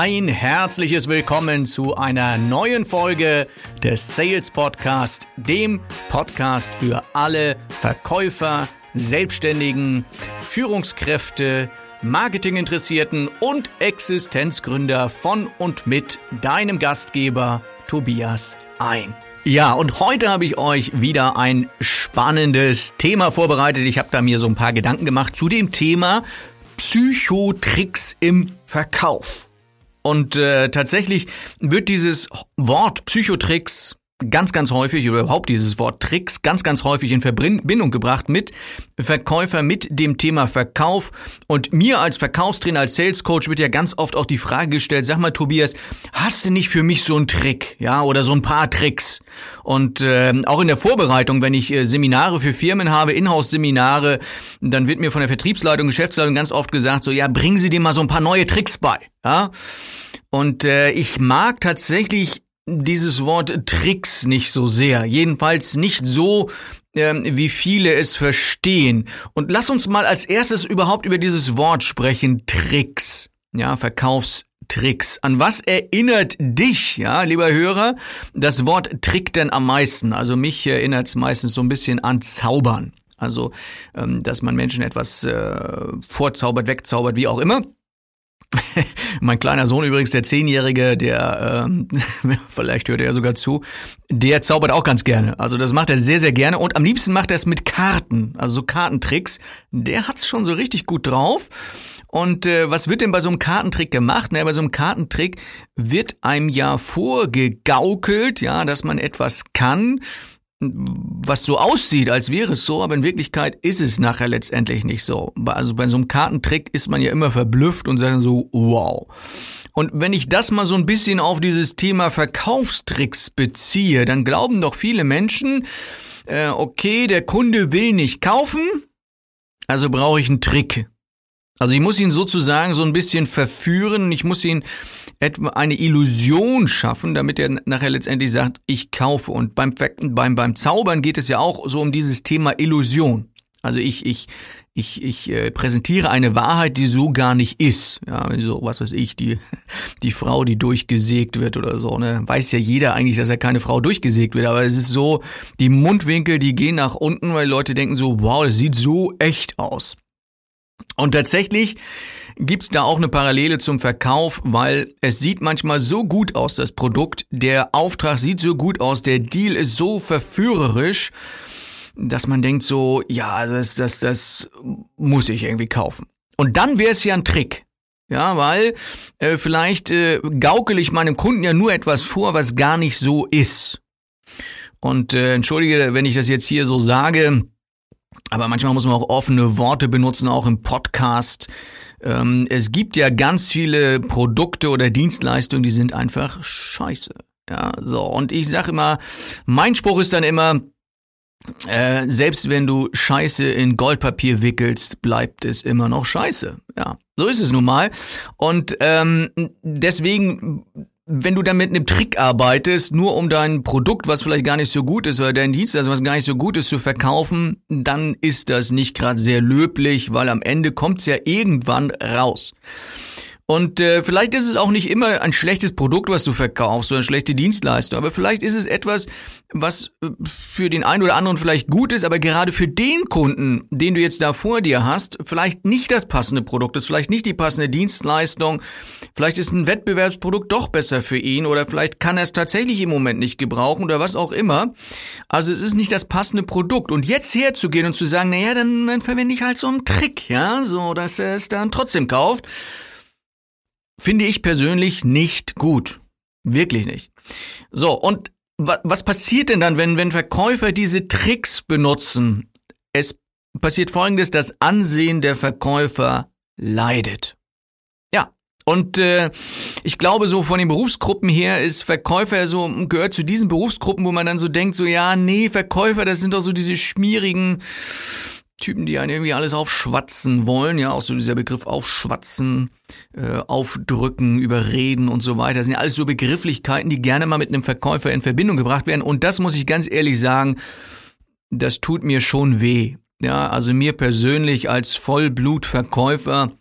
ein herzliches Willkommen zu einer neuen Folge des Sales Podcast, dem Podcast für alle Verkäufer, Selbstständigen, Führungskräfte, Marketinginteressierten und Existenzgründer von und mit deinem Gastgeber Tobias ein. Ja, und heute habe ich euch wieder ein spannendes Thema vorbereitet. Ich habe da mir so ein paar Gedanken gemacht zu dem Thema Psychotricks im Verkauf. Und äh, tatsächlich wird dieses Wort Psychotricks ganz, ganz häufig oder überhaupt dieses Wort Tricks ganz, ganz häufig in Verbindung gebracht mit Verkäufer, mit dem Thema Verkauf. Und mir als Verkaufstrainer, als Sales Coach wird ja ganz oft auch die Frage gestellt, sag mal Tobias, hast du nicht für mich so einen Trick, ja, oder so ein paar Tricks? Und äh, auch in der Vorbereitung, wenn ich äh, Seminare für Firmen habe, Inhouse-Seminare, dann wird mir von der Vertriebsleitung, Geschäftsleitung ganz oft gesagt, so, ja, bringen Sie dir mal so ein paar neue Tricks bei, ja. Und äh, ich mag tatsächlich dieses Wort Tricks nicht so sehr. Jedenfalls nicht so, ähm, wie viele es verstehen. Und lass uns mal als erstes überhaupt über dieses Wort sprechen. Tricks. Ja, Verkaufstricks. An was erinnert dich, ja, lieber Hörer, das Wort Trick denn am meisten? Also mich erinnert es meistens so ein bisschen an Zaubern. Also, ähm, dass man Menschen etwas äh, vorzaubert, wegzaubert, wie auch immer. mein kleiner Sohn übrigens, der Zehnjährige, der, ähm, vielleicht hört er ja sogar zu, der zaubert auch ganz gerne. Also das macht er sehr, sehr gerne. Und am liebsten macht er es mit Karten, also so Kartentricks. Der hat's schon so richtig gut drauf. Und äh, was wird denn bei so einem Kartentrick gemacht? Na, bei so einem Kartentrick wird einem ja vorgegaukelt, ja, dass man etwas kann was so aussieht, als wäre es so, aber in Wirklichkeit ist es nachher letztendlich nicht so. Also bei so einem Kartentrick ist man ja immer verblüfft und sagt dann so, wow. Und wenn ich das mal so ein bisschen auf dieses Thema Verkaufstricks beziehe, dann glauben doch viele Menschen, äh, okay, der Kunde will nicht kaufen, also brauche ich einen Trick. Also ich muss ihn sozusagen so ein bisschen verführen, ich muss ihn eine Illusion schaffen, damit er nachher letztendlich sagt, ich kaufe. Und beim, beim, beim Zaubern geht es ja auch so um dieses Thema Illusion. Also ich, ich, ich, ich äh, präsentiere eine Wahrheit, die so gar nicht ist. Ja, so, was weiß ich, die, die Frau, die durchgesägt wird oder so, ne? Weiß ja jeder eigentlich, dass er keine Frau durchgesägt wird, aber es ist so, die Mundwinkel, die gehen nach unten, weil Leute denken so, wow, das sieht so echt aus. Und tatsächlich gibt's da auch eine Parallele zum Verkauf, weil es sieht manchmal so gut aus, das Produkt, der Auftrag sieht so gut aus, der Deal ist so verführerisch, dass man denkt so, ja, das, das, das muss ich irgendwie kaufen. Und dann wäre es ja ein Trick. Ja, weil äh, vielleicht äh, gaukel ich meinem Kunden ja nur etwas vor, was gar nicht so ist. Und äh, entschuldige, wenn ich das jetzt hier so sage, aber manchmal muss man auch offene Worte benutzen, auch im Podcast. Ähm, es gibt ja ganz viele Produkte oder Dienstleistungen, die sind einfach scheiße. Ja, so. Und ich sage immer, mein Spruch ist dann immer, äh, selbst wenn du Scheiße in Goldpapier wickelst, bleibt es immer noch Scheiße. Ja, so ist es nun mal. Und ähm, deswegen wenn du dann mit einem Trick arbeitest, nur um dein Produkt, was vielleicht gar nicht so gut ist, oder dein Dienstleister, was gar nicht so gut ist, zu verkaufen, dann ist das nicht gerade sehr löblich, weil am Ende kommt's ja irgendwann raus. Und äh, vielleicht ist es auch nicht immer ein schlechtes Produkt, was du verkaufst, oder eine schlechte Dienstleistung, aber vielleicht ist es etwas, was äh, für den einen oder anderen vielleicht gut ist, aber gerade für den Kunden, den du jetzt da vor dir hast, vielleicht nicht das passende Produkt ist, vielleicht nicht die passende Dienstleistung, vielleicht ist ein Wettbewerbsprodukt doch besser für ihn oder vielleicht kann er es tatsächlich im Moment nicht gebrauchen oder was auch immer. Also es ist nicht das passende Produkt. Und jetzt herzugehen und zu sagen, naja, dann, dann verwende ich halt so einen Trick, ja, so dass er es dann trotzdem kauft Finde ich persönlich nicht gut. Wirklich nicht. So, und was passiert denn dann, wenn, wenn Verkäufer diese Tricks benutzen? Es passiert folgendes, das Ansehen der Verkäufer leidet. Und äh, ich glaube, so von den Berufsgruppen her ist Verkäufer so, gehört zu diesen Berufsgruppen, wo man dann so denkt, so ja, nee, Verkäufer, das sind doch so diese schmierigen Typen, die einen irgendwie alles aufschwatzen wollen, ja, auch so dieser Begriff aufschwatzen, äh, aufdrücken, überreden und so weiter. Das sind ja alles so Begrifflichkeiten, die gerne mal mit einem Verkäufer in Verbindung gebracht werden. Und das muss ich ganz ehrlich sagen, das tut mir schon weh. Ja, also mir persönlich als Vollblutverkäufer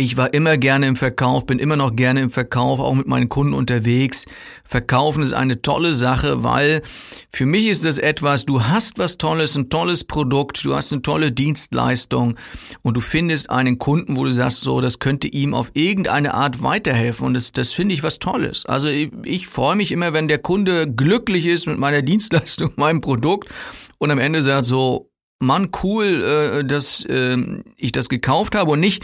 ich war immer gerne im Verkauf, bin immer noch gerne im Verkauf, auch mit meinen Kunden unterwegs. Verkaufen ist eine tolle Sache, weil für mich ist das etwas, du hast was Tolles, ein tolles Produkt, du hast eine tolle Dienstleistung und du findest einen Kunden, wo du sagst, so, das könnte ihm auf irgendeine Art weiterhelfen und das, das finde ich was Tolles. Also ich, ich freue mich immer, wenn der Kunde glücklich ist mit meiner Dienstleistung, meinem Produkt und am Ende sagt so, Mann, cool, äh, dass äh, ich das gekauft habe und nicht,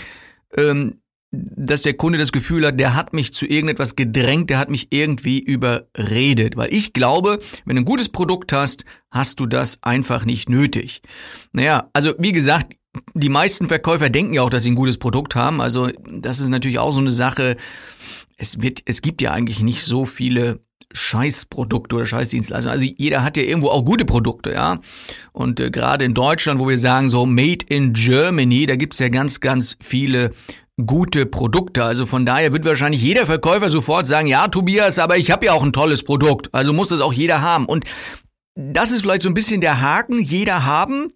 ähm, dass der Kunde das Gefühl hat, der hat mich zu irgendetwas gedrängt, der hat mich irgendwie überredet. Weil ich glaube, wenn du ein gutes Produkt hast, hast du das einfach nicht nötig. Naja, also wie gesagt, die meisten Verkäufer denken ja auch, dass sie ein gutes Produkt haben. Also das ist natürlich auch so eine Sache. Es wird, es gibt ja eigentlich nicht so viele Scheißprodukte oder Scheißdienstleistungen. Also jeder hat ja irgendwo auch gute Produkte, ja. Und äh, gerade in Deutschland, wo wir sagen so Made in Germany, da gibt's ja ganz, ganz viele gute Produkte. Also von daher wird wahrscheinlich jeder Verkäufer sofort sagen, ja, Tobias, aber ich habe ja auch ein tolles Produkt. Also muss das auch jeder haben. Und das ist vielleicht so ein bisschen der Haken, jeder haben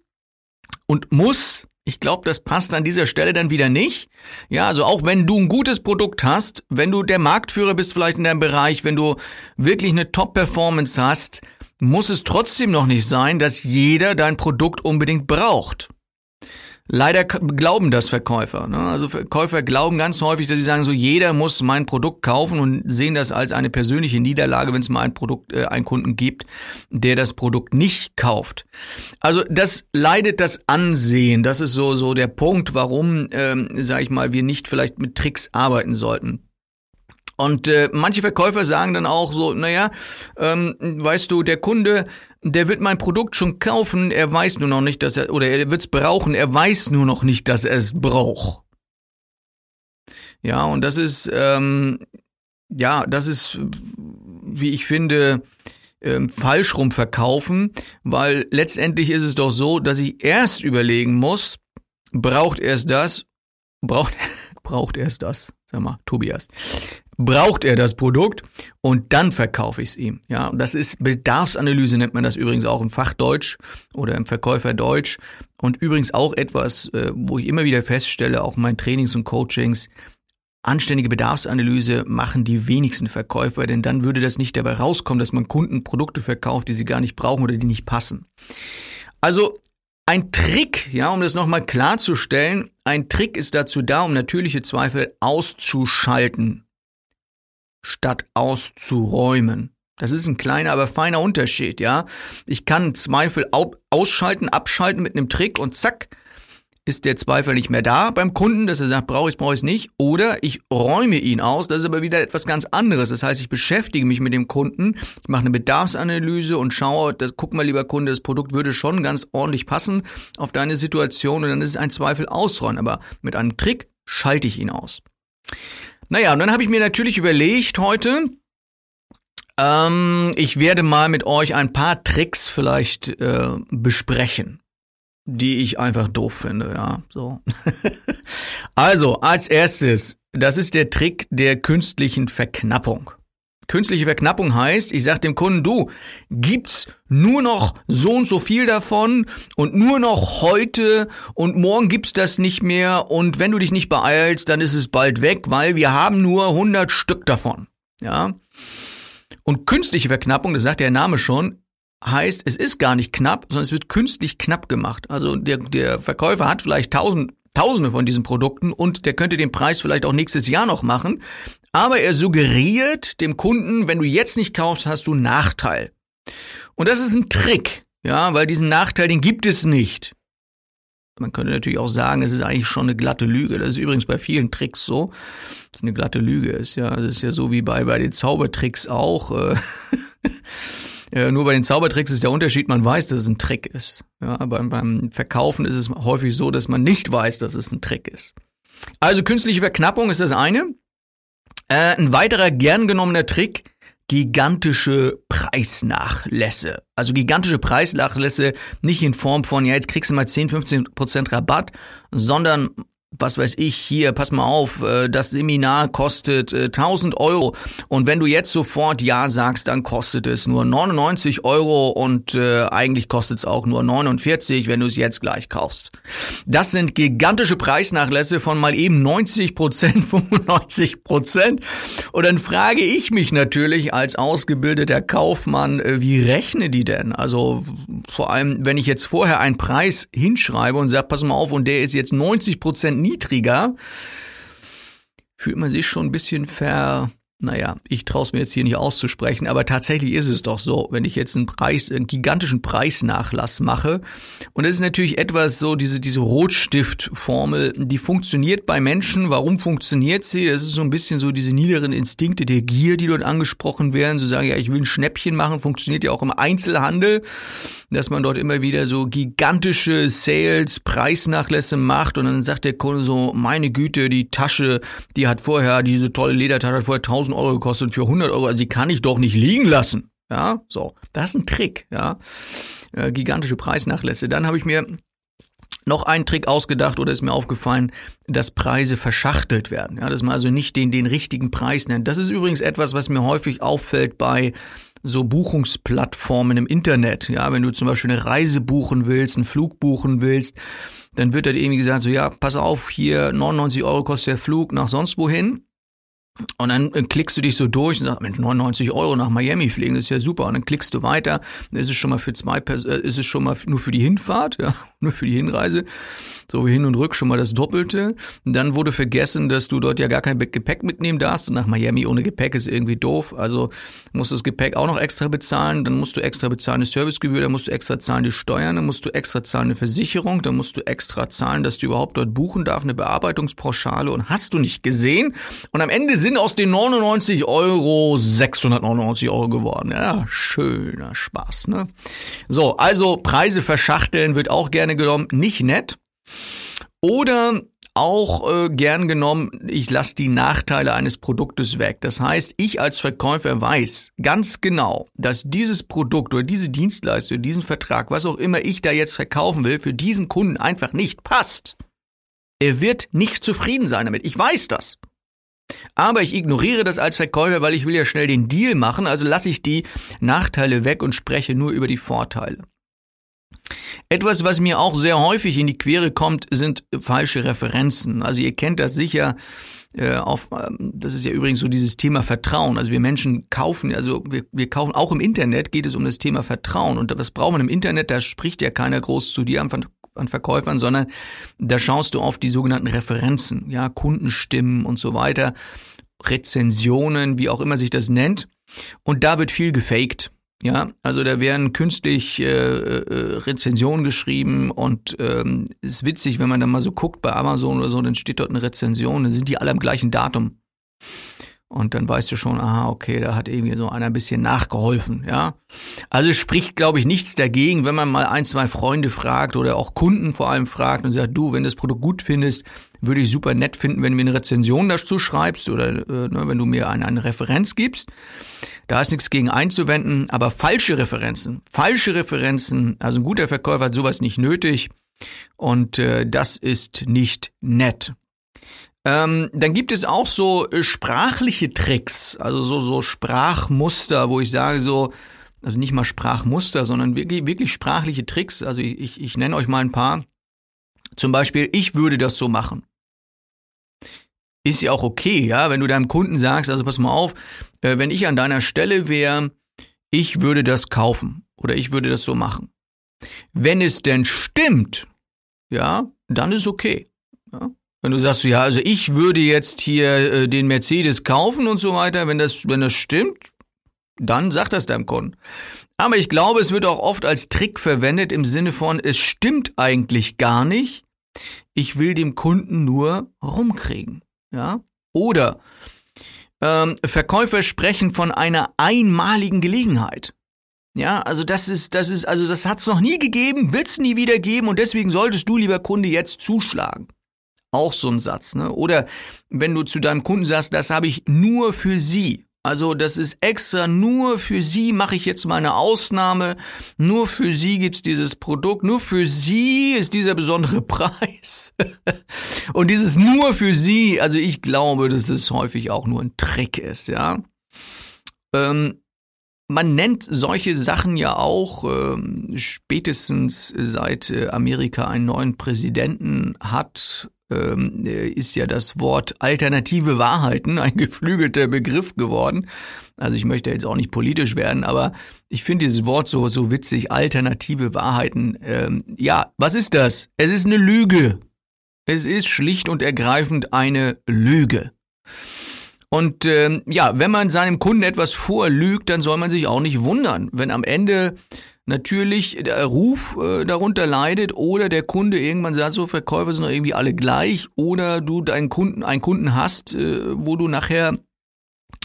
und muss ich glaube, das passt an dieser Stelle dann wieder nicht. Ja, also auch wenn du ein gutes Produkt hast, wenn du der Marktführer bist vielleicht in deinem Bereich, wenn du wirklich eine Top-Performance hast, muss es trotzdem noch nicht sein, dass jeder dein Produkt unbedingt braucht. Leider glauben das Verkäufer. Ne? Also Verkäufer glauben ganz häufig, dass sie sagen, so jeder muss mein Produkt kaufen und sehen das als eine persönliche Niederlage, wenn es mal ein Produkt, äh, einen Kunden gibt, der das Produkt nicht kauft. Also das leidet das Ansehen. Das ist so so der Punkt, warum, ähm, sage ich mal, wir nicht vielleicht mit Tricks arbeiten sollten. Und äh, manche Verkäufer sagen dann auch so, naja, ähm, weißt du, der Kunde, der wird mein Produkt schon kaufen, er weiß nur noch nicht, dass er, oder er wird es brauchen, er weiß nur noch nicht, dass er es braucht. Ja, und das ist, ähm, ja, das ist, wie ich finde, ähm, falsch rum verkaufen, weil letztendlich ist es doch so, dass ich erst überlegen muss, braucht er es das, braucht, braucht er es das, sag mal, Tobias, braucht er das Produkt und dann verkaufe ich es ihm. Ja, und das ist Bedarfsanalyse nennt man das übrigens auch im Fachdeutsch oder im Verkäuferdeutsch und übrigens auch etwas, äh, wo ich immer wieder feststelle, auch in meinen Trainings und Coachings, anständige Bedarfsanalyse machen die wenigsten Verkäufer, denn dann würde das nicht dabei rauskommen, dass man Kunden Produkte verkauft, die sie gar nicht brauchen oder die nicht passen. Also ein Trick, ja, um das nochmal klarzustellen, ein Trick ist dazu da, um natürliche Zweifel auszuschalten statt auszuräumen. Das ist ein kleiner, aber feiner Unterschied, ja. Ich kann Zweifel ausschalten, abschalten mit einem Trick und zack, ist der Zweifel nicht mehr da beim Kunden, dass er sagt, brauche ich, brauche ich nicht. Oder ich räume ihn aus, das ist aber wieder etwas ganz anderes. Das heißt, ich beschäftige mich mit dem Kunden, ich mache eine Bedarfsanalyse und schaue, das, guck mal, lieber Kunde, das Produkt würde schon ganz ordentlich passen auf deine Situation und dann ist es ein Zweifel ausräumen. Aber mit einem Trick schalte ich ihn aus. Naja, und dann habe ich mir natürlich überlegt heute, ähm, ich werde mal mit euch ein paar Tricks vielleicht äh, besprechen, die ich einfach doof finde, ja. So. also, als erstes, das ist der Trick der künstlichen Verknappung. Künstliche Verknappung heißt, ich sage dem Kunden, du, gibt's nur noch so und so viel davon und nur noch heute und morgen gibt's das nicht mehr und wenn du dich nicht beeilst, dann ist es bald weg, weil wir haben nur 100 Stück davon. Ja? Und künstliche Verknappung, das sagt der Name schon, heißt, es ist gar nicht knapp, sondern es wird künstlich knapp gemacht. Also der, der Verkäufer hat vielleicht tausend Tausende von diesen Produkten und der könnte den Preis vielleicht auch nächstes Jahr noch machen. Aber er suggeriert dem Kunden, wenn du jetzt nicht kaufst, hast du Nachteil. Und das ist ein Trick, ja, weil diesen Nachteil, den gibt es nicht. Man könnte natürlich auch sagen, es ist eigentlich schon eine glatte Lüge. Das ist übrigens bei vielen Tricks so, dass es eine glatte Lüge ist. Ja, das ist ja so wie bei, bei den Zaubertricks auch. Äh, Äh, nur bei den Zaubertricks ist der Unterschied, man weiß, dass es ein Trick ist. Ja, aber beim Verkaufen ist es häufig so, dass man nicht weiß, dass es ein Trick ist. Also künstliche Verknappung ist das eine. Äh, ein weiterer gern genommener Trick, gigantische Preisnachlässe. Also gigantische Preisnachlässe nicht in Form von, ja, jetzt kriegst du mal 10, 15 Prozent Rabatt, sondern was weiß ich, hier, pass mal auf, äh, das Seminar kostet 1000 äh, Euro und wenn du jetzt sofort Ja sagst, dann kostet es nur 99 Euro und äh, eigentlich kostet es auch nur 49, wenn du es jetzt gleich kaufst. Das sind gigantische Preisnachlässe von mal eben 90 Prozent, 95 Prozent und dann frage ich mich natürlich als ausgebildeter Kaufmann, wie rechne die denn? Also vor allem, wenn ich jetzt vorher einen Preis hinschreibe und sage, pass mal auf und der ist jetzt 90 Prozent niedriger, fühlt man sich schon ein bisschen ver, naja, ich traue es mir jetzt hier nicht auszusprechen, aber tatsächlich ist es doch so, wenn ich jetzt einen Preis, einen gigantischen Preisnachlass mache. Und das ist natürlich etwas so, diese, diese Rotstiftformel, die funktioniert bei Menschen. Warum funktioniert sie? Das ist so ein bisschen so diese niederen Instinkte der Gier, die dort angesprochen werden. So sagen, ja, ich will ein Schnäppchen machen, funktioniert ja auch im Einzelhandel dass man dort immer wieder so gigantische Sales, Preisnachlässe macht und dann sagt der Kunde so, meine Güte, die Tasche, die hat vorher, diese tolle Ledertasche hat vorher 1000 Euro gekostet für 100 Euro, also die kann ich doch nicht liegen lassen. Ja, so, das ist ein Trick, ja. Äh, gigantische Preisnachlässe. Dann habe ich mir noch einen Trick ausgedacht oder ist mir aufgefallen, dass Preise verschachtelt werden. Ja, dass man also nicht den, den richtigen Preis nennt. Das ist übrigens etwas, was mir häufig auffällt bei so Buchungsplattformen im Internet. Ja, wenn du zum Beispiel eine Reise buchen willst, einen Flug buchen willst, dann wird da irgendwie gesagt, so ja, pass auf, hier 99 Euro kostet der Flug nach sonst wohin. Und dann äh, klickst du dich so durch und sagst, Mensch, 99 Euro nach Miami fliegen, das ist ja super. Und dann klickst du weiter, dann ist es schon mal für zwei Pers äh, ist es schon mal nur für die Hinfahrt, ja, nur für die Hinreise so hin und rück schon mal das Doppelte. Und dann wurde vergessen, dass du dort ja gar kein Gepäck mitnehmen darfst und nach Miami ohne Gepäck ist irgendwie doof. Also musst du das Gepäck auch noch extra bezahlen, dann musst du extra bezahlen eine Servicegebühr, dann musst du extra zahlen die Steuern, dann musst du extra zahlen eine Versicherung, dann musst du extra zahlen, dass du überhaupt dort buchen darfst, eine Bearbeitungspauschale und hast du nicht gesehen. Und am Ende sind aus den 99 Euro 699 Euro geworden. Ja, schöner Spaß, ne? So, also Preise verschachteln wird auch gerne genommen. Nicht nett. Oder auch äh, gern genommen, ich lasse die Nachteile eines Produktes weg. Das heißt, ich als Verkäufer weiß ganz genau, dass dieses Produkt oder diese Dienstleistung, diesen Vertrag, was auch immer ich da jetzt verkaufen will, für diesen Kunden einfach nicht passt. Er wird nicht zufrieden sein damit. Ich weiß das. Aber ich ignoriere das als Verkäufer, weil ich will ja schnell den Deal machen, also lasse ich die Nachteile weg und spreche nur über die Vorteile. Etwas, was mir auch sehr häufig in die Quere kommt, sind falsche Referenzen. Also ihr kennt das sicher. Äh, auf, ähm, das ist ja übrigens so dieses Thema Vertrauen. Also wir Menschen kaufen, also wir, wir kaufen, auch im Internet geht es um das Thema Vertrauen. Und was braucht man im Internet? Da spricht ja keiner groß zu dir an, an Verkäufern, sondern da schaust du auf die sogenannten Referenzen, ja, Kundenstimmen und so weiter, Rezensionen, wie auch immer sich das nennt. Und da wird viel gefaked. Ja, also da werden künstlich äh, äh, Rezensionen geschrieben und ähm, ist witzig, wenn man dann mal so guckt bei Amazon oder so, dann steht dort eine Rezension, dann sind die alle am gleichen Datum. Und dann weißt du schon, aha, okay, da hat irgendwie so einer ein bisschen nachgeholfen, ja. Also spricht, glaube ich, nichts dagegen, wenn man mal ein, zwei Freunde fragt oder auch Kunden vor allem fragt und sagt, du, wenn du das Produkt gut findest, würde ich super nett finden, wenn du mir eine Rezension dazu schreibst oder äh, ne, wenn du mir eine, eine Referenz gibst. Da ist nichts gegen einzuwenden, aber falsche Referenzen, falsche Referenzen, also ein guter Verkäufer hat sowas nicht nötig und äh, das ist nicht nett. Ähm, dann gibt es auch so äh, sprachliche Tricks, also so, so Sprachmuster, wo ich sage so, also nicht mal Sprachmuster, sondern wirklich, wirklich sprachliche Tricks. Also ich, ich, ich nenne euch mal ein paar. Zum Beispiel, ich würde das so machen. Ist ja auch okay, ja, wenn du deinem Kunden sagst, also pass mal auf, äh, wenn ich an deiner Stelle wäre, ich würde das kaufen oder ich würde das so machen. Wenn es denn stimmt, ja, dann ist okay. Ja? Wenn du sagst, ja, also ich würde jetzt hier äh, den Mercedes kaufen und so weiter, wenn das, wenn das stimmt, dann sag das deinem Kunden. Aber ich glaube, es wird auch oft als Trick verwendet im Sinne von, es stimmt eigentlich gar nicht. Ich will dem Kunden nur rumkriegen. Ja? Oder ähm, Verkäufer sprechen von einer einmaligen Gelegenheit. Ja, also das ist, das ist, also das hat es noch nie gegeben, wird es nie wieder geben und deswegen solltest du, lieber Kunde, jetzt zuschlagen. Auch so ein Satz, ne? Oder wenn du zu deinem Kunden sagst, das habe ich nur für Sie Also das ist extra nur für Sie mache ich jetzt mal eine Ausnahme. Nur für Sie gibt's dieses Produkt. Nur für Sie ist dieser besondere Preis. Und dieses nur für Sie, also ich glaube, dass das häufig auch nur ein Trick ist, ja. Ähm, man nennt solche Sachen ja auch ähm, spätestens seit äh, Amerika einen neuen Präsidenten hat, ähm, ist ja das Wort alternative Wahrheiten ein geflügelter Begriff geworden. Also ich möchte jetzt auch nicht politisch werden, aber ich finde dieses Wort so so witzig. Alternative Wahrheiten. Ähm, ja, was ist das? Es ist eine Lüge. Es ist schlicht und ergreifend eine Lüge. Und ähm, ja, wenn man seinem Kunden etwas vorlügt, dann soll man sich auch nicht wundern, wenn am Ende natürlich der Ruf äh, darunter leidet oder der Kunde irgendwann sagt, so Verkäufer sind doch irgendwie alle gleich oder du deinen Kunden, einen Kunden hast, äh, wo du nachher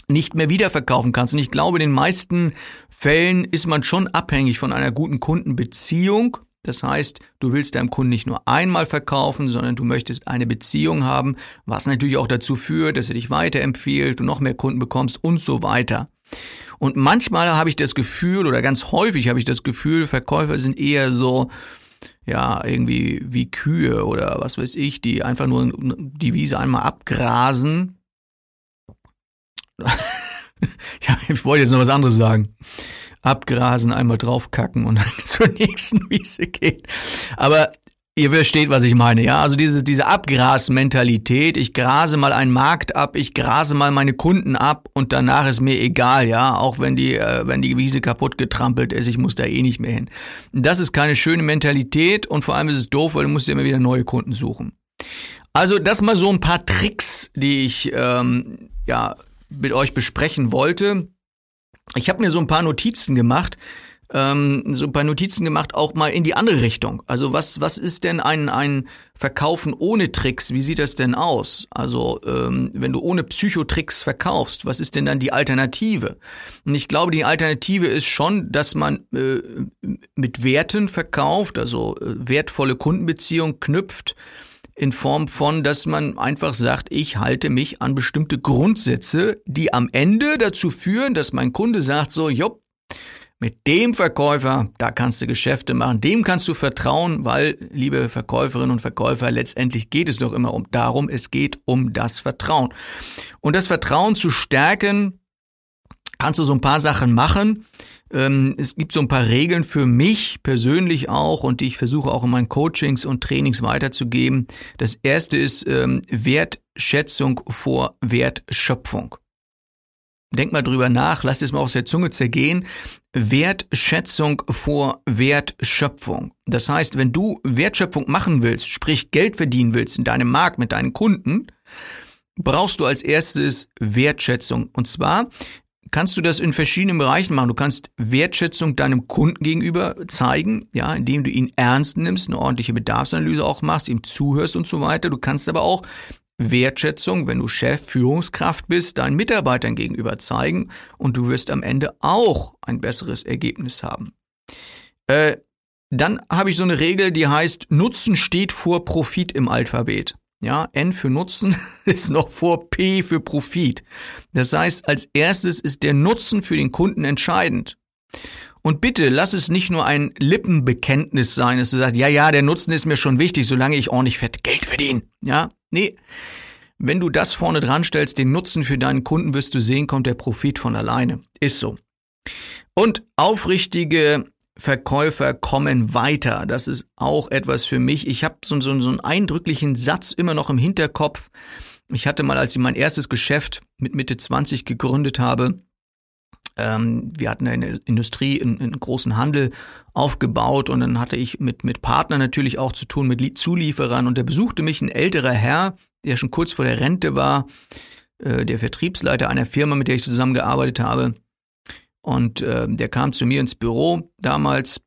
nicht mehr wiederverkaufen kannst. Und ich glaube, in den meisten Fällen ist man schon abhängig von einer guten Kundenbeziehung. Das heißt, du willst deinem Kunden nicht nur einmal verkaufen, sondern du möchtest eine Beziehung haben, was natürlich auch dazu führt, dass er dich weiterempfiehlt, du noch mehr Kunden bekommst und so weiter. Und manchmal habe ich das Gefühl, oder ganz häufig habe ich das Gefühl, Verkäufer sind eher so, ja, irgendwie wie Kühe oder was weiß ich, die einfach nur die Wiese einmal abgrasen. ich wollte jetzt noch was anderes sagen abgrasen, einmal draufkacken und dann zur nächsten Wiese gehen. Aber Ihr versteht, was ich meine, ja? Also diese, diese Abgrasmentalität, ich grase mal einen Markt ab, ich grase mal meine Kunden ab und danach ist mir egal, ja? Auch wenn die, äh, wenn die Wiese kaputt getrampelt ist, ich muss da eh nicht mehr hin. Das ist keine schöne Mentalität und vor allem ist es doof, weil du musst immer wieder neue Kunden suchen. Also das mal so ein paar Tricks, die ich ähm, ja mit euch besprechen wollte. Ich habe mir so ein paar Notizen gemacht, ähm, so ein paar Notizen gemacht, auch mal in die andere Richtung. Also was, was ist denn ein, ein Verkaufen ohne Tricks? Wie sieht das denn aus? Also ähm, wenn du ohne Psychotricks verkaufst, was ist denn dann die Alternative? Und ich glaube, die Alternative ist schon, dass man äh, mit Werten verkauft, also äh, wertvolle Kundenbeziehungen knüpft in Form von, dass man einfach sagt, ich halte mich an bestimmte Grundsätze, die am Ende dazu führen, dass mein Kunde sagt so, jopp, mit dem Verkäufer, da kannst du Geschäfte machen, dem kannst du vertrauen, weil, liebe Verkäuferinnen und Verkäufer, letztendlich geht es doch immer um darum, es geht um das Vertrauen. Und das Vertrauen zu stärken, kannst du so ein paar Sachen machen. Ähm, es gibt so ein paar Regeln für mich persönlich auch und die ich versuche auch in meinen Coachings und Trainings weiterzugeben. Das erste ist ähm, Wertschätzung vor Wertschöpfung. Denk mal drüber nach, lass es mal aus der Zunge zergehen. Wertschätzung vor Wertschöpfung. Das heißt, wenn du Wertschöpfung machen willst, sprich Geld verdienen willst in deinem Markt mit deinen Kunden, brauchst du als erstes Wertschätzung. Und zwar kannst du das in verschiedenen Bereichen machen. Du kannst Wertschätzung deinem Kunden gegenüber zeigen, ja, indem du ihn ernst nimmst, eine ordentliche Bedarfsanalyse auch machst, ihm zuhörst und so weiter. Du kannst aber auch Wertschätzung, wenn du Chef, Führungskraft bist, deinen Mitarbeitern gegenüber zeigen und du wirst am Ende auch ein besseres Ergebnis haben. Äh, dann habe ich so eine Regel, die heißt, Nutzen steht vor Profit im Alphabet. Ja, N für Nutzen ist noch vor P für Profit. Das heißt, als erstes ist der Nutzen für den Kunden entscheidend. Und bitte lass es nicht nur ein Lippenbekenntnis sein, dass du sagst, ja, ja, der Nutzen ist mir schon wichtig, solange ich ordentlich fett Geld verdiene. Ja, nee. Wenn du das vorne dran stellst, den Nutzen für deinen Kunden wirst du sehen, kommt der Profit von alleine. Ist so. Und aufrichtige Verkäufer kommen weiter. Das ist auch etwas für mich. Ich habe so, so, so einen eindrücklichen Satz immer noch im Hinterkopf. Ich hatte mal, als ich mein erstes Geschäft mit Mitte 20 gegründet habe, ähm, wir hatten eine Industrie, einen, einen großen Handel aufgebaut und dann hatte ich mit, mit Partnern natürlich auch zu tun, mit Zulieferern und da besuchte mich ein älterer Herr, der schon kurz vor der Rente war, äh, der Vertriebsleiter einer Firma, mit der ich zusammengearbeitet habe. Und äh, der kam zu mir ins Büro. Damals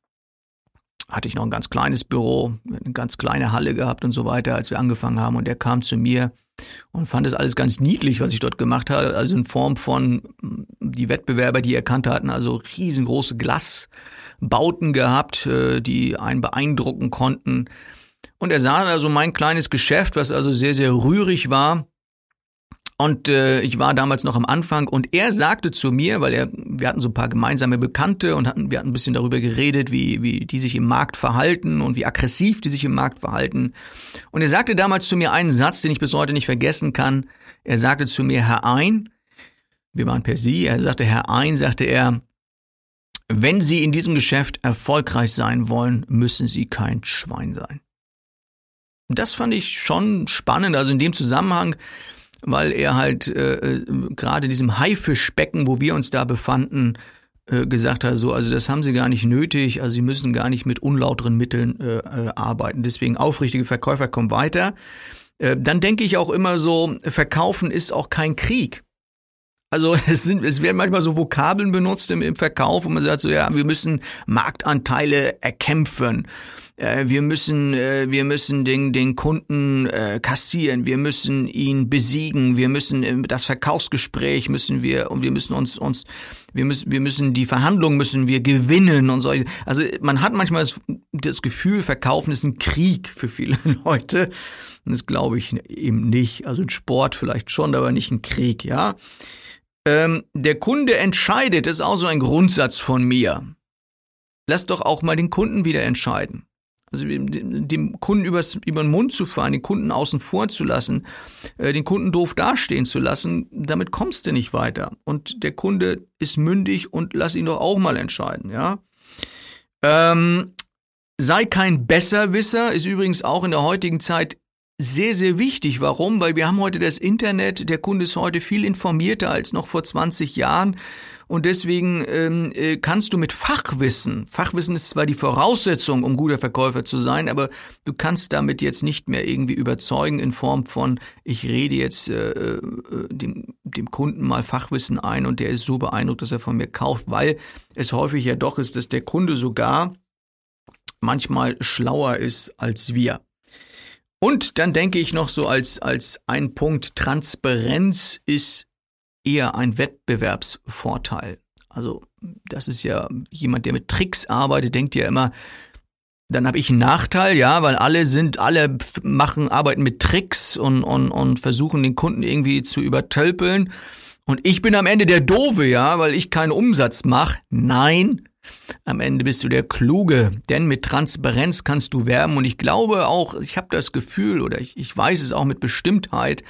hatte ich noch ein ganz kleines Büro, eine ganz kleine Halle gehabt und so weiter, als wir angefangen haben. Und der kam zu mir und fand es alles ganz niedlich, was ich dort gemacht habe. Also in Form von hm, die Wettbewerber, die erkannt hatten, also riesengroße Glasbauten gehabt, äh, die einen beeindrucken konnten. Und er sah also mein kleines Geschäft, was also sehr, sehr rührig war Und äh, ich war damals noch am Anfang und er sagte zu mir, weil er, wir hatten so ein paar gemeinsame Bekannte und hatten, wir hatten ein bisschen darüber geredet, wie, wie die sich im Markt verhalten und wie aggressiv die sich im Markt verhalten. Und er sagte damals zu mir einen Satz, den ich bis heute nicht vergessen kann. Er sagte zu mir, Herr Ein, wir waren per Sie, er sagte, Herr Ein, sagte er, wenn Sie in diesem Geschäft erfolgreich sein wollen, müssen Sie kein Schwein sein. Das fand ich schon spannend. Also in dem Zusammenhang weil er halt äh, äh, gerade diesem Haifischbecken, wo wir uns da befanden, äh, gesagt hat, so, also das haben sie gar nicht nötig, also sie müssen gar nicht mit unlauteren Mitteln äh, äh, arbeiten. Deswegen aufrichtige Verkäufer kommen weiter. Äh, dann denke ich auch immer so, Verkaufen ist auch kein Krieg. Also es, sind, es werden manchmal so Vokabeln benutzt im, im Verkauf und man sagt so, ja, wir müssen Marktanteile erkämpfen. Äh, wir müssen, äh, wir müssen den, den Kunden äh, kassieren, wir müssen ihn besiegen, wir müssen das Verkaufsgespräch müssen wir und wir müssen uns, uns, wir müssen, wir müssen die Verhandlungen müssen wir gewinnen und so. Also man hat manchmal das, das Gefühl, Verkaufen ist ein Krieg für viele Leute. Das glaube ich eben nicht. Also ein Sport vielleicht schon, aber nicht ein Krieg, ja. Ähm, der Kunde entscheidet, ist auch so ein Grundsatz von mir. Lass doch auch mal den Kunden wieder entscheiden. Also dem Kunden übers, über den Mund zu fahren, den Kunden außen vor zu lassen, äh, den Kunden doof dastehen zu lassen, damit kommst du nicht weiter. Und der Kunde ist mündig und lass ihn doch auch mal entscheiden, ja. Ähm, sei kein Besserwisser, ist übrigens auch in der heutigen Zeit sehr, sehr wichtig. Warum? Weil wir haben heute das Internet, der Kunde ist heute viel informierter als noch vor 20 Jahren. Und deswegen ähm, äh, kannst du mit Fachwissen, Fachwissen ist zwar die Voraussetzung, um guter Verkäufer zu sein, aber du kannst damit jetzt nicht mehr irgendwie überzeugen in Form von, ich rede jetzt äh, äh, dem, dem Kunden mal Fachwissen ein und der ist so beeindruckt, dass er von mir kauft, weil es häufig ja doch ist, dass der Kunde sogar manchmal schlauer ist als wir. Und dann denke ich noch so als, als ein Punkt, Transparenz ist eher ein Wettbewerbsvorteil. Also das ist ja jemand, der mit Tricks arbeitet, denkt ja immer, dann habe ich einen Nachteil, ja, weil alle sind, alle machen, arbeiten mit Tricks und, und, und versuchen den Kunden irgendwie zu übertölpeln. Und ich bin am Ende der Dove, ja, weil ich keinen Umsatz mache. Nein, am Ende bist du der Kluge, denn mit Transparenz kannst du werben und ich glaube auch, ich habe das Gefühl oder ich, ich weiß es auch mit Bestimmtheit,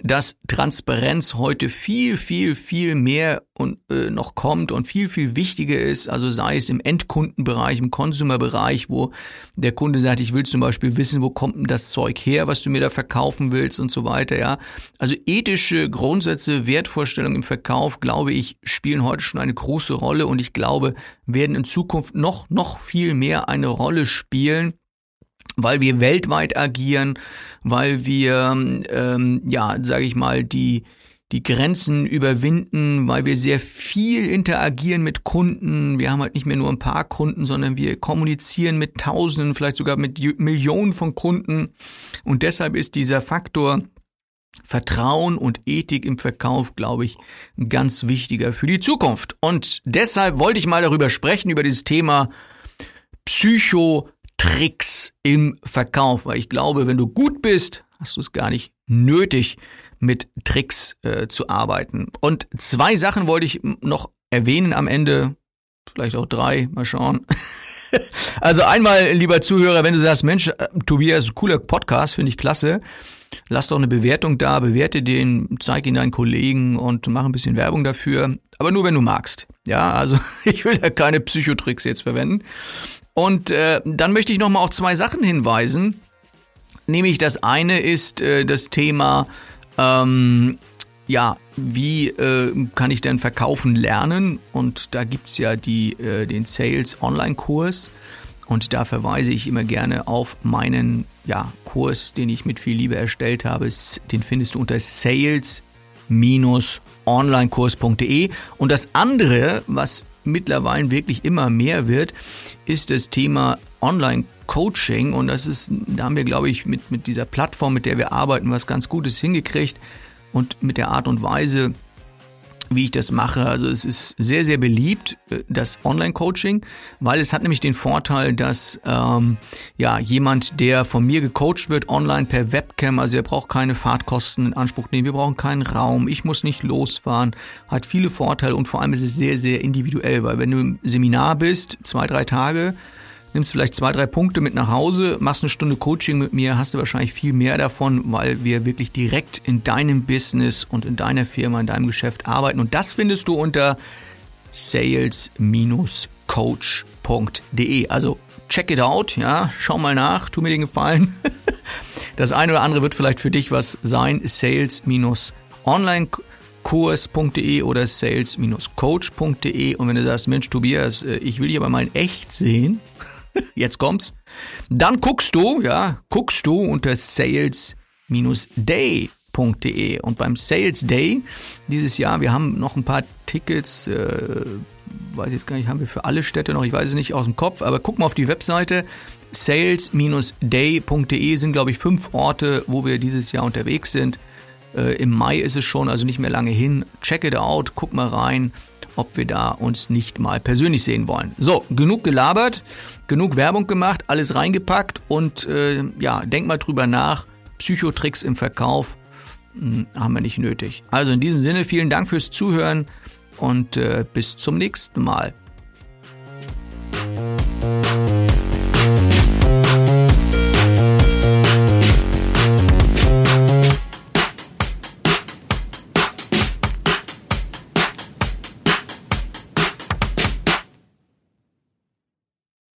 dass Transparenz heute viel, viel, viel mehr und äh, noch kommt und viel, viel wichtiger ist. Also sei es im Endkundenbereich, im Consumerbereich, wo der Kunde sagt, ich will zum Beispiel wissen, wo kommt denn das Zeug her, was du mir da verkaufen willst und so weiter. Ja, also ethische Grundsätze, Wertvorstellungen im Verkauf, glaube ich, spielen heute schon eine große Rolle und ich glaube, werden in Zukunft noch, noch viel mehr eine Rolle spielen weil wir weltweit agieren, weil wir, ähm, ja, sage ich mal, die die Grenzen überwinden, weil wir sehr viel interagieren mit Kunden. Wir haben halt nicht mehr nur ein paar Kunden, sondern wir kommunizieren mit Tausenden, vielleicht sogar mit Millionen von Kunden. Und deshalb ist dieser Faktor Vertrauen und Ethik im Verkauf, glaube ich, ganz wichtiger für die Zukunft. Und deshalb wollte ich mal darüber sprechen, über dieses Thema Psycho Tricks im Verkauf, weil ich glaube, wenn du gut bist, hast du es gar nicht nötig, mit Tricks äh, zu arbeiten. Und zwei Sachen wollte ich noch erwähnen am Ende, vielleicht auch drei, mal schauen. also einmal, lieber Zuhörer, wenn du sagst, Mensch, äh, Tobias, cooler Podcast, finde ich klasse. Lass doch eine Bewertung da, bewerte den, zeig ihn deinen Kollegen und mach ein bisschen Werbung dafür. Aber nur wenn du magst. Ja, also ich will da keine Psychotricks jetzt verwenden. Und äh, dann möchte ich nochmal auf zwei Sachen hinweisen. Nämlich das eine ist äh, das Thema, ähm, ja, wie äh, kann ich denn verkaufen lernen? Und da gibt's ja die, äh, den Sales Online-Kurs. Und da verweise ich immer gerne auf meinen ja, Kurs, den ich mit viel Liebe erstellt habe. Den findest du unter sales-onlinekurs.de. Und das andere, was mittlerweile wirklich immer mehr wird, ist das Thema Online-Coaching. Und das ist, da haben wir, glaube ich, mit, mit dieser Plattform, mit der wir arbeiten, was ganz Gutes hingekriegt. Und mit der Art und Weise, wie ich das mache. Also es ist sehr, sehr beliebt, äh, das Online-Coaching, weil es hat nämlich den Vorteil, dass ähm, ja jemand, der von mir gecoacht wird, online per Webcam, also er braucht keine Fahrtkosten in Anspruch nehmen, wir brauchen keinen Raum, ich muss nicht losfahren, hat viele Vorteile und vor allem ist es sehr, sehr individuell, weil wenn du im Seminar bist, zwei, drei Tage, nimmst vielleicht zwei, drei Punkte mit nach Hause, machst eine Stunde Coaching mit mir, hast du wahrscheinlich viel mehr davon, weil wir wirklich direkt in deinem Business und in deiner Firma, in deinem Geschäft arbeiten. Und das findest du unter sales-coach.de. Also check it out, ja, schau mal nach, tu mir den Gefallen. Das eine oder andere wird vielleicht für dich was sein. Sales-online-kurs.de oder sales-coach.de. Und wenn du sagst, Mensch, Tobias, äh, ich will dich aber mal in echt sehen, jetzt kommt's. Dann guckst du, ja, guckst du unter sales-day.de und beim Sales Day dieses Jahr, wir haben noch ein paar Tickets, äh, weiß jetzt gar nicht, haben wir für alle Städte noch, ich weiß es nicht aus dem Kopf, aber guck mal auf die Webseite sales-day.de sind glaube ich fünf Orte, wo wir dieses Jahr unterwegs sind. Äh, Im Mai ist es schon, also nicht mehr lange hin. Check it out, guck mal rein ob wir da uns nicht mal persönlich sehen wollen. So, genug gelabert, genug Werbung gemacht, alles reingepackt und äh, ja, denk mal drüber nach. Psychotricks im Verkauf mh, hm, haben wir nicht nötig. Also in diesem Sinne, vielen Dank fürs Zuhören und äh, bis zum nächsten Mal.